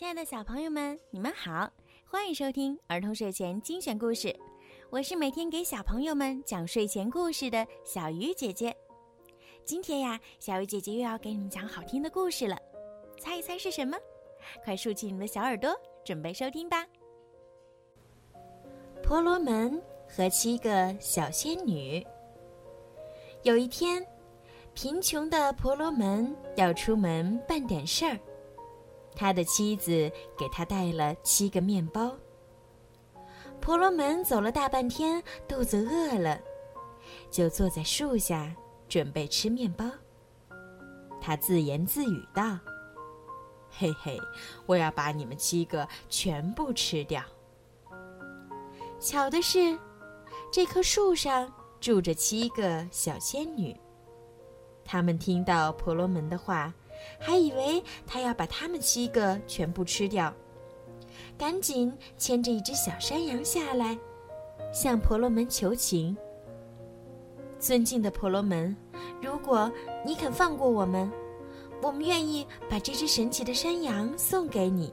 亲爱的小朋友们，你们好，欢迎收听儿童睡前精选故事。我是每天给小朋友们讲睡前故事的小鱼姐姐。今天呀，小鱼姐姐又要给你们讲好听的故事了，猜一猜是什么？快竖起你们的小耳朵，准备收听吧。婆罗门和七个小仙女。有一天，贫穷的婆罗门要出门办点事儿，他的妻子给他带了七个面包。婆罗门走了大半天，肚子饿了，就坐在树下准备吃面包。他自言自语道：“嘿嘿，我要把你们七个全部吃掉。”巧的是，这棵树上住着七个小仙女。他们听到婆罗门的话，还以为他要把他们七个全部吃掉。赶紧牵着一只小山羊下来，向婆罗门求情。尊敬的婆罗门，如果你肯放过我们，我们愿意把这只神奇的山羊送给你。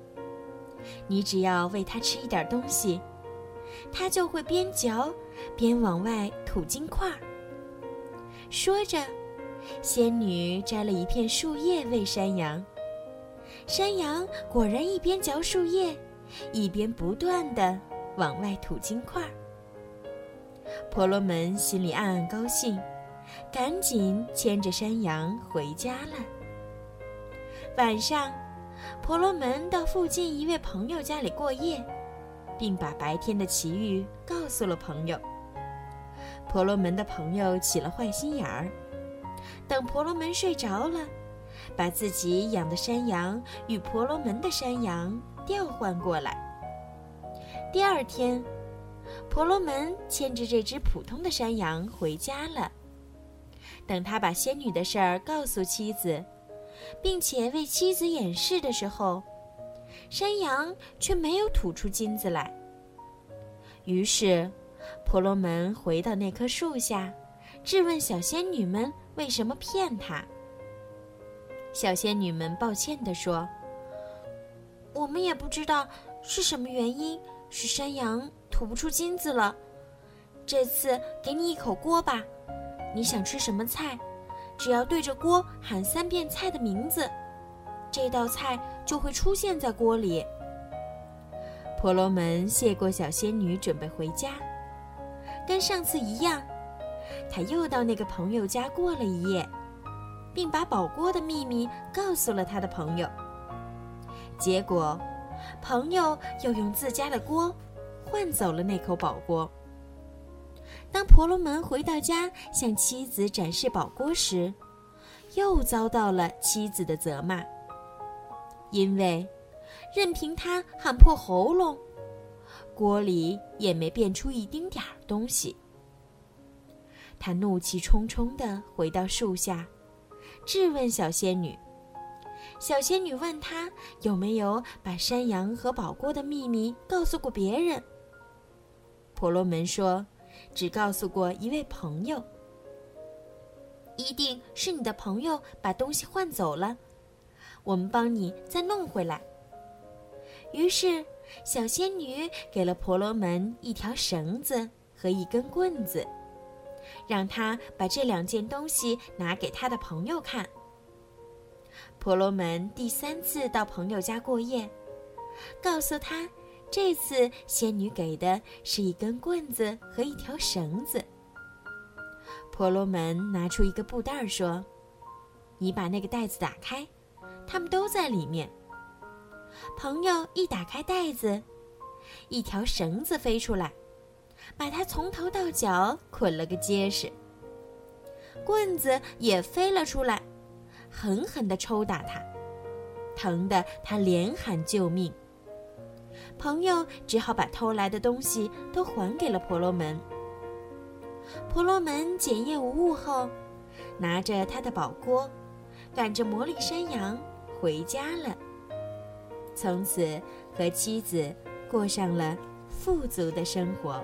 你只要喂它吃一点东西，它就会边嚼边往外吐金块。说着，仙女摘了一片树叶喂山羊。山羊果然一边嚼树叶。一边不断的往外吐金块，婆罗门心里暗暗高兴，赶紧牵着山羊回家了。晚上，婆罗门到附近一位朋友家里过夜，并把白天的奇遇告诉了朋友。婆罗门的朋友起了坏心眼儿，等婆罗门睡着了，把自己养的山羊与婆罗门的山羊。调换过来。第二天，婆罗门牵着这只普通的山羊回家了。等他把仙女的事儿告诉妻子，并且为妻子演示的时候，山羊却没有吐出金子来。于是，婆罗门回到那棵树下，质问小仙女们为什么骗他。小仙女们抱歉地说。我们也不知道是什么原因，使山羊吐不出金子了。这次给你一口锅吧，你想吃什么菜，只要对着锅喊三遍菜的名字，这道菜就会出现在锅里。婆罗门谢过小仙女，准备回家。跟上次一样，他又到那个朋友家过了一夜，并把宝锅的秘密告诉了他的朋友。结果，朋友又用自家的锅换走了那口宝锅。当婆罗门回到家向妻子展示宝锅时，又遭到了妻子的责骂。因为，任凭他喊破喉咙，锅里也没变出一丁点儿东西。他怒气冲冲地回到树下，质问小仙女。小仙女问他有没有把山羊和宝锅的秘密告诉过别人。婆罗门说，只告诉过一位朋友。一定是你的朋友把东西换走了，我们帮你再弄回来。于是，小仙女给了婆罗门一条绳子和一根棍子，让他把这两件东西拿给他的朋友看。婆罗门第三次到朋友家过夜，告诉他，这次仙女给的是一根棍子和一条绳子。婆罗门拿出一个布袋说：“你把那个袋子打开，他们都在里面。”朋友一打开袋子，一条绳子飞出来，把他从头到脚捆了个结实。棍子也飞了出来。狠狠地抽打他，疼得他连喊救命。朋友只好把偷来的东西都还给了婆罗门。婆罗门检验无误后，拿着他的宝锅，赶着魔力山羊回家了。从此和妻子过上了富足的生活。